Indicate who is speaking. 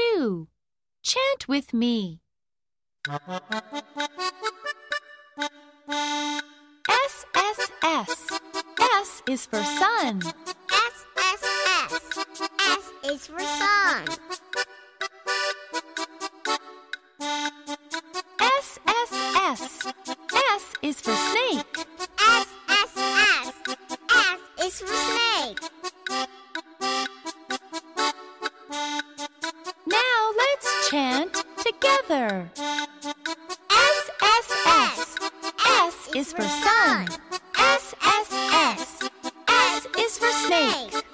Speaker 1: 2. Chant with me. S S S. S is for sun.
Speaker 2: S S S. S is for sun.
Speaker 1: S S S. S is for snake.
Speaker 2: S S S. S is for snake.
Speaker 1: chant together. S S S. S is for sun. S S S. S is for snake.